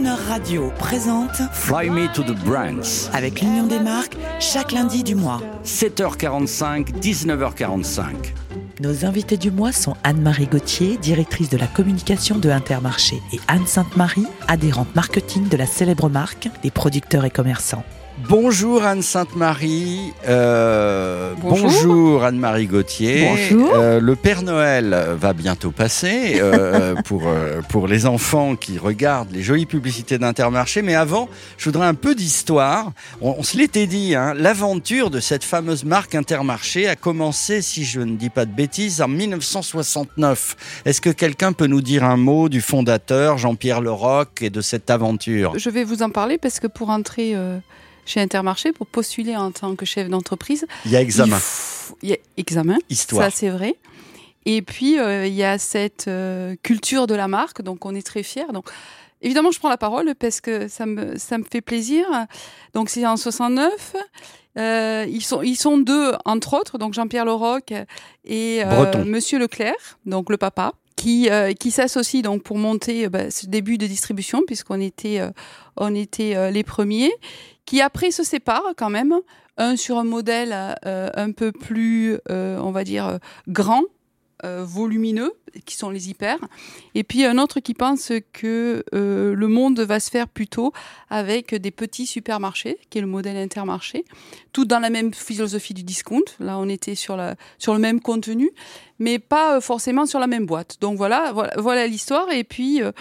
Croner Radio présente Fly Me to the Brands. avec l'Union des marques chaque lundi du mois. 7h45, 19h45. Nos invités du mois sont Anne-Marie Gauthier, directrice de la communication de Intermarché, et Anne Sainte-Marie, adhérente marketing de la célèbre marque des producteurs et commerçants. Bonjour Anne Sainte-Marie. Euh, Bonjour. bonjour Anne-Marie Gauthier. Bonjour. Euh, le Père Noël va bientôt passer euh, pour, euh, pour les enfants qui regardent les jolies publicités d'Intermarché. Mais avant, je voudrais un peu d'histoire. On, on se l'était dit, hein, l'aventure de cette fameuse marque Intermarché a commencé, si je ne dis pas de bêtises, en 1969. Est-ce que quelqu'un peut nous dire un mot du fondateur, Jean-Pierre Leroc, et de cette aventure? Je vais vous en parler parce que pour entrer euh, chez Intermarché, pour postuler en tant que chef d'entreprise, Il y a examen, il faut- il y a examen, histoire. ça c'est vrai. Et puis euh, il y a cette euh, culture de la marque, donc on est très fiers. Donc évidemment, je prends la parole parce que ça me ça me fait plaisir. Donc c'est en 69. Euh, ils sont ils sont deux entre autres, donc Jean-Pierre Leroc et euh. Monsieur Leclerc, donc le papa. Qui, euh, qui s'associent donc pour monter euh, bah, ce début de distribution puisqu'on était euh, on était euh, les premiers qui après se séparent quand même un sur un modèle euh, un peu plus, on va dire, grand, volumineux, qui sont les hyper, et puis un autre qui pense que euh, le monde va se faire plutôt avec des petits supermarchés, qui est le modèle intermarché, tout dans la même philosophie du discount. Là, on était sur, la, sur le même contenu, mais pas euh, forcément sur la même boîte. Donc voilà, voilà, voilà l'histoire. Et puis, euh,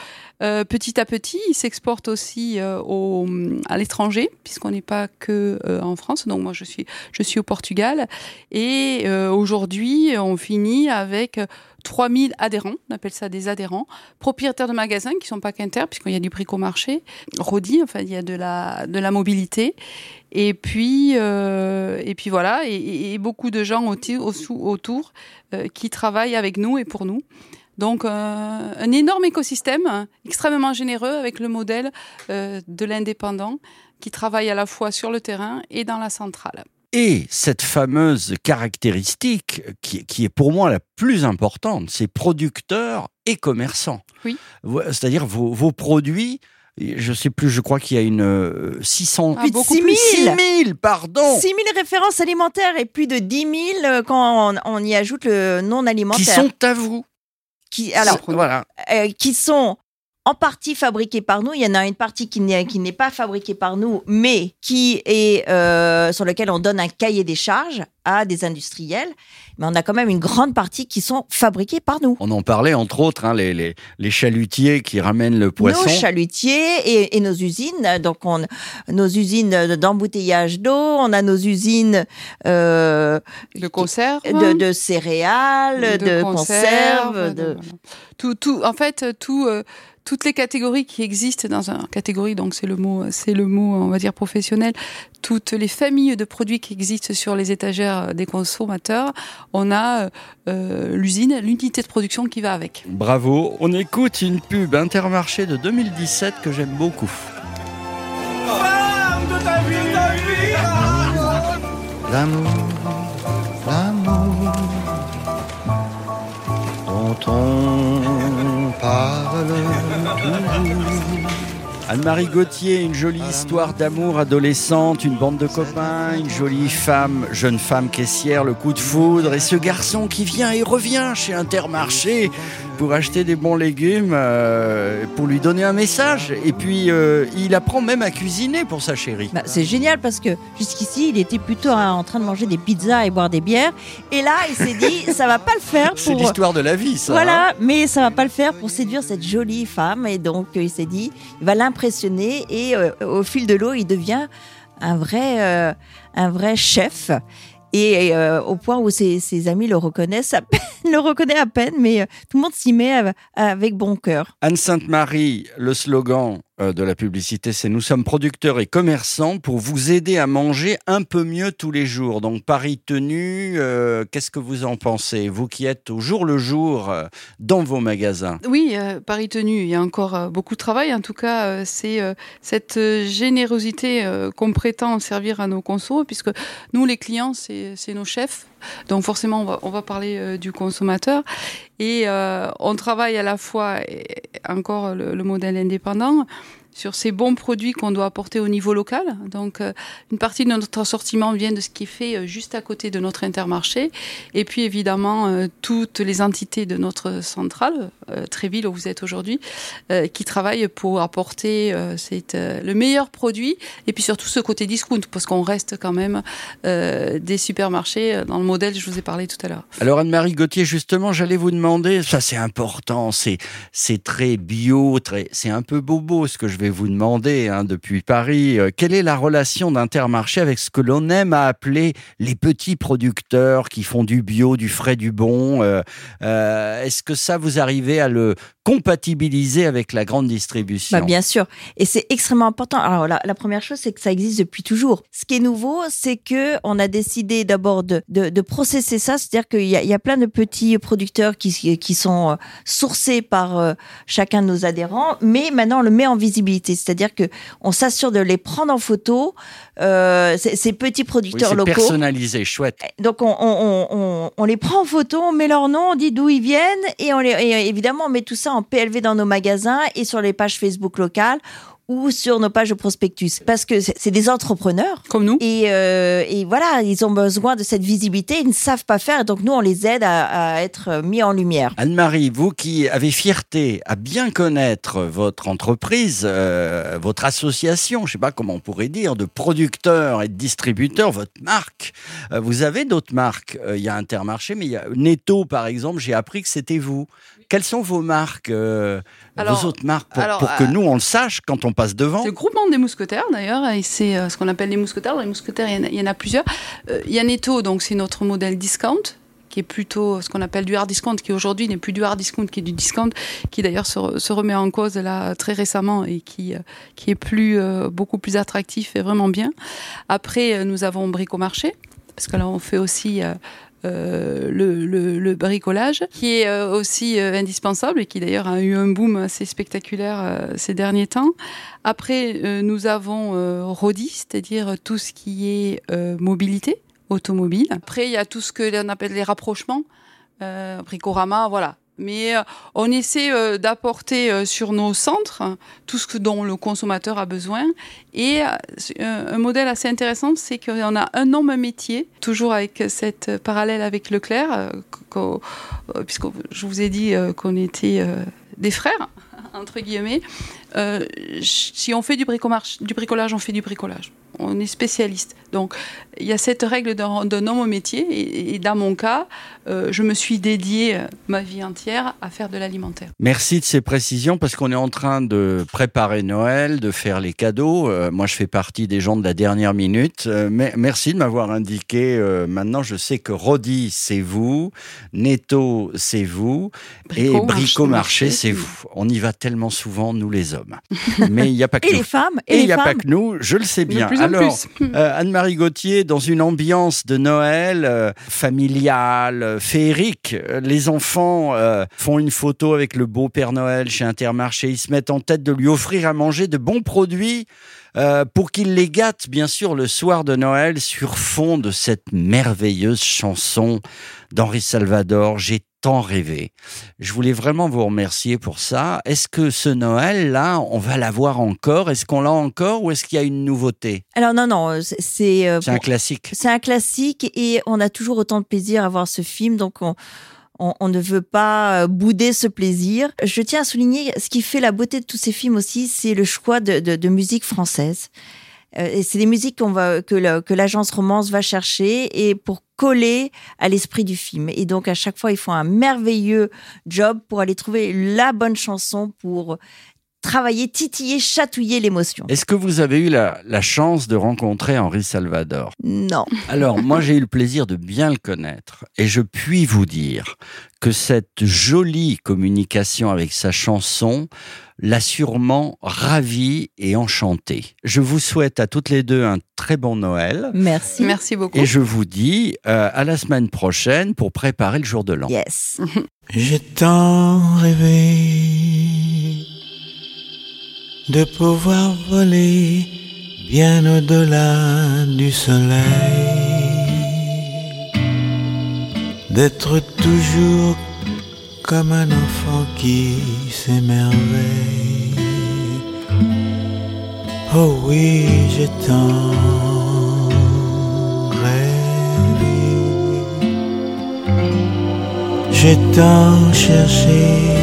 euh, petit à petit, il s'exporte aussi euh, au, à l'étranger, puisqu'on n'est pas que euh, en France. Donc moi, je suis, je suis au Portugal. Et euh, aujourd'hui, on finit avec 3000 adhérents, on appelle ça des adhérents, propriétaires de magasins qui sont pas qu'inter, puisqu'il y a du bricomarché, Rodi, enfin il y a de la, de la mobilité. Et puis, euh, et puis voilà, et, beaucoup de gens autour, autour, euh, qui travaillent avec nous et pour nous. Donc euh, un énorme écosystème extrêmement généreux avec le modèle euh, de l'indépendant qui travaille à la fois sur le terrain et dans la centrale. Et cette fameuse caractéristique qui, qui est pour moi la plus importante, c'est producteurs et commerçants. Oui. C'est-à-dire vos, vos produits, je sais plus, je crois qu'il y a une euh, 600... Ah, Plus de beaucoup 6 000. 6 000, pardon 6 000 références alimentaires et plus de 10 000 euh, quand on, on y ajoute le non alimentaire. Qui sont à vous. Qui- alors, voilà. euh, qui sont en partie fabriqués par nous. Il y en a une partie qui n'est, qui n'est pas fabriquée par nous, mais qui est euh, sur lequel on donne un cahier des charges à des industriels. Mais on a quand même une grande partie qui sont fabriqués par nous. On en parlait entre autres, hein, les, les, les chalutiers qui ramènent le poisson. Nos chalutiers et, et nos usines. Donc, on, nos usines d'embouteillage d'eau, on a nos usines euh, De conserve. de, de céréales, de, conserves. de... tout, tout, en fait, tout, euh, toutes les catégories qui existent dans un catégorie, donc c'est le mot, c'est le mot, on va dire professionnel. Toutes les familles de produits qui existent sur les étagères des consommateurs, on a euh, euh, l'usine, l'unité de production qui va avec. Bravo. On écoute une pub Intermarché de 2017 que j'aime beaucoup. L'amour, l'amour dont on parle toujours. Anne-Marie Gauthier, une jolie histoire d'amour adolescente, une bande de copains, une jolie femme, jeune femme caissière, le coup de foudre, et ce garçon qui vient et revient chez Intermarché pour acheter des bons légumes, euh, pour lui donner un message. Et puis, euh, il apprend même à cuisiner pour sa chérie. Bah, c'est génial parce que jusqu'ici, il était plutôt hein, en train de manger des pizzas et boire des bières. Et là, il s'est dit, ça va pas le faire C'est pour. l'histoire de la vie, ça. hein. Voilà, mais ça va pas le faire pour séduire cette jolie femme. Et donc, euh, il s'est dit, il va l'impressionner. Et euh, au fil de l'eau, il devient un vrai, un vrai chef. Et euh, au point où ses, amis le reconnaissent, à peine, le reconnaît à peine, mais euh, tout le monde s'y met av- avec bon cœur. Anne Sainte-Marie, le slogan de la publicité, c'est Nous sommes producteurs et commerçants pour vous aider à manger un peu mieux tous les jours. Donc, Paris tenu, euh, qu'est-ce que vous en pensez Vous qui êtes au jour le jour euh, dans vos magasins? Oui, euh, Paris tenu, il y a encore euh, beaucoup de travail. En tout cas, euh, c'est euh, cette euh, générosité euh, qu'on prétend servir à nos consos, puisque nous, les clients, c'est nos chefs. Donc forcément, on va, parler euh, du consommateur. Et euh, on travaille à la fois, encore le modèle indépendant, sur ces bons produits qu'on doit apporter au niveau local. Donc, euh, une partie de notre assortiment vient de ce qui est fait euh, juste à côté de notre intermarché. Et puis, évidemment, euh, toutes les entités de notre centrale, Tréville, où vous êtes aujourd'hui, qui travaillent pour apporter le meilleur produit. Et puis, surtout, ce côté discount, parce qu'on reste quand même des supermarchés dans le modèle que je vous ai parlé tout à l'heure. Alors, Anne-Marie Gauthier, justement, j'allais vous demander, ça c'est important, c'est très bio, très, c'est un peu bobo ce que je vais vous demander hein, depuis Paris. Euh, quelle est la relation d'Intermarché avec ce que l'on aime à appeler les petits producteurs qui font du bio, du frais, du bon euh, euh, Est-ce que ça, vous arrivez à le compatibiliser avec la grande distribution? Bah, Bien sûr. Et c'est extrêmement important. Alors, la, la première chose, c'est que ça existe depuis toujours. Ce qui est nouveau, c'est que on a décidé d'abord de, de, de, processer ça. C'est-à-dire qu'il y, y, a plein de petits producteurs qui, qui sont sourcés par chacun de nos adhérents, mais maintenant on le met en visibilité, c'est-à-dire que on s'assure de les prendre en photo. Euh, ces petits producteurs oui, locaux. Personnalisé, chouette. Donc on, on, on, on, les prend en photo, on met leur nom, on dit d'où ils viennent et on les et évidemment on met tout ça en PLV dans nos magasins et sur les pages Facebook locales ou sur nos pages de prospectus. Parce que c'est des entrepreneurs. Comme nous. Et, euh, et, voilà ils ont besoin de cette visibilité ils ne savent pas faire donc nous on les aide à, à être mis en lumière. Anne-Marie vous qui avez fierté à bien connaître votre entreprise euh, votre association je sais pas comment on pourrait dire de producteurs et de distributeurs votre marque euh, vous avez d'autres marques. Euh, il y a Intermarché mais il y a Netto par exemple j'ai appris que c'était vous quelles sont vos marques euh, alors, vos autres marques pour, alors, pour que nous on le sache quand on passe devant C'est le groupement des mousquetaires d'ailleurs, et c'est euh, ce qu'on appelle les mousquetaires. Les mousquetaires, il y en a, il y en a plusieurs. Euh, il y a Netto, donc c'est notre modèle discount qui est plutôt ce qu'on appelle du hard discount, qui aujourd'hui n'est plus du hard discount, qui est du discount, qui d'ailleurs se, remet en cause là très récemment et qui, qui est plus, euh, beaucoup plus attractif et vraiment bien. Après, nous avons Bricomarché, parce que là on fait aussi euh, le, bricolage, qui est euh, aussi euh, indispensable et qui d'ailleurs a eu un boom assez spectaculaire ces derniers temps. Après, nous avons Rodi, c'est-à-dire tout ce qui est mobilité automobile. Après, il y a tout ce que l'on appelle les rapprochements, Bricorama, voilà mais euh, on essaie euh, d'apporter euh, sur nos centres tout ce dont le consommateur a besoin. Et un modèle assez intéressant, c'est qu'on a un homme métier, toujours avec cette parallèle avec Leclerc, puisque je vous ai dit qu'on était des frères, entre guillemets. si on fait du bricolage, on fait du bricolage on est spécialiste. Donc, il y a cette règle d'un homme au métier. Et, et, dans mon cas, euh, je me suis dédié euh, ma vie entière à faire de l'alimentaire. Merci de ces précisions parce qu'on est en train de préparer Noël, de faire les cadeaux. Euh, moi, je fais partie des gens de la dernière minute. Euh, mais merci de m'avoir indiqué. Euh, maintenant, je sais que Rodi, c'est vous. Netto, c'est vous. Brico, et Brico Marché, c'est vous. On y va tellement souvent, nous les hommes. Mais il n'y a pas que et nous. les femmes. Et il n'y a femmes. pas que nous, je le sais bien. Alors, euh, Anne-Marie Gauthier, dans une ambiance de Noël euh, familiale, euh, féerique, les enfants euh, font une photo avec le beau Père Noël chez Intermarché. Ils se mettent en tête de lui offrir à manger de bons produits. Pour qu'il les gâte, bien sûr, le soir de Noël, sur fond de cette merveilleuse chanson d'Henri Salvador. J'ai tant rêvé. Je voulais vraiment vous remercier pour ça. Est-ce que ce Noël-là, on va l'avoir encore? Est-ce qu'on l'a encore ou est-ce qu'il y a une nouveauté? Alors non, non, c'est... Euh, C'est un classique. C'est un classique et on a toujours autant de plaisir à voir ce film, donc on, on, on, ne veut pas bouder ce plaisir. Je tiens à souligner ce qui fait la beauté de tous ces films aussi, c'est le choix de, de, de musique française. Euh, et c'est des musiques que l'agence romance va chercher et pour coller à l'esprit du film. Et donc à chaque fois, ils font un merveilleux job pour aller trouver la bonne chanson pour travailler, titiller, chatouiller l'émotion. Est-ce que vous avez eu la, la, chance de rencontrer Henri Salvador? Non. Alors, moi, j'ai eu le plaisir de bien le connaître. Et je puis vous dire que cette jolie communication avec sa chanson l'a sûrement ravi et enchanté. Je vous souhaite à toutes les deux un très bon Noël. Merci. Merci beaucoup. Et je vous dis euh, à la semaine prochaine pour préparer le jour de l'an. Yes. J'ai tant rêvé de pouvoir voler bien au-delà du soleil, d'être toujours comme un enfant qui s'émerveille Oh oui, j'ai tant rêvé. J'ai tant cherché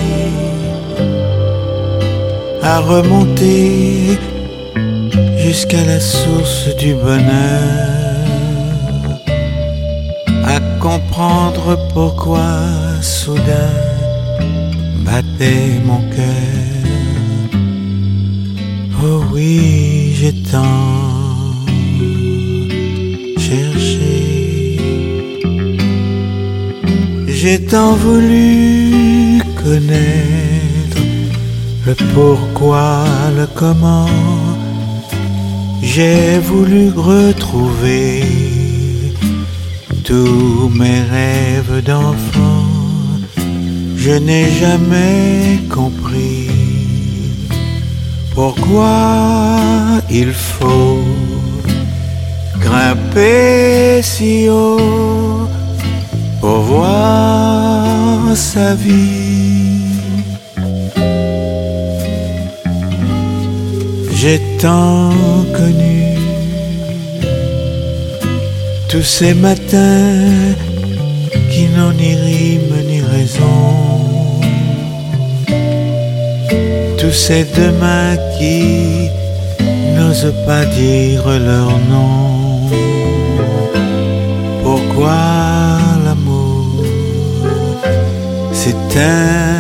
à remonter jusqu'à la source du bonheur, à comprendre pourquoi soudain battait mon cœur. Oh oui, j'ai tant cherché. J'ai tant voulu connaître le pourquoi, le comment. J'ai voulu retrouver tous mes rêves d'enfant. Je n'ai jamais compris pourquoi il faut grimper si haut pour voir sa vie. J'ai tant connu tous ces matins qui n'ont ni rime ni raison. Tous ces demain qui n'osent pas dire leur nom. Pourquoi l'amour s'éteint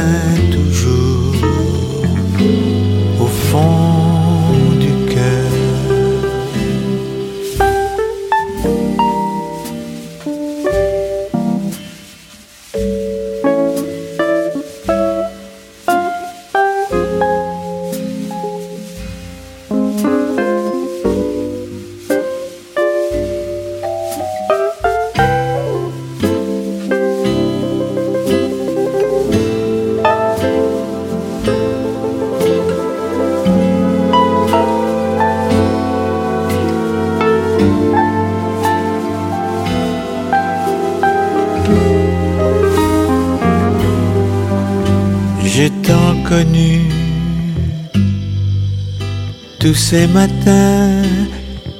tous ces matins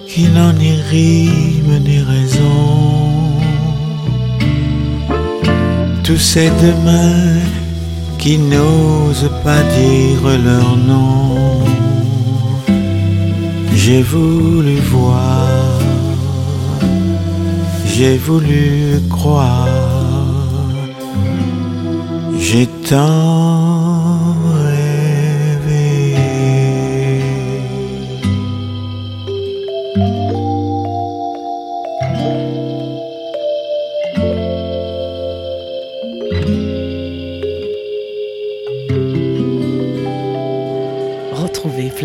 qui n'ont ni rime ni raison. Tous ces demain qui n'osent pas dire leur nom. J'ai voulu voir, j'ai voulu croire. J'ai tant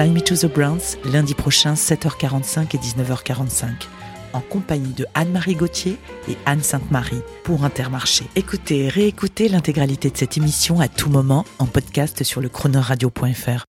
Fly Me to the Browns lundi prochain 7h45 et 19h45 en compagnie de Anne-Marie Gauthier et Anne Sainte-Marie pour Intermarché. Écoutez et réécoutez l'intégralité de cette émission à tout moment en podcast sur le chronoradio.fr.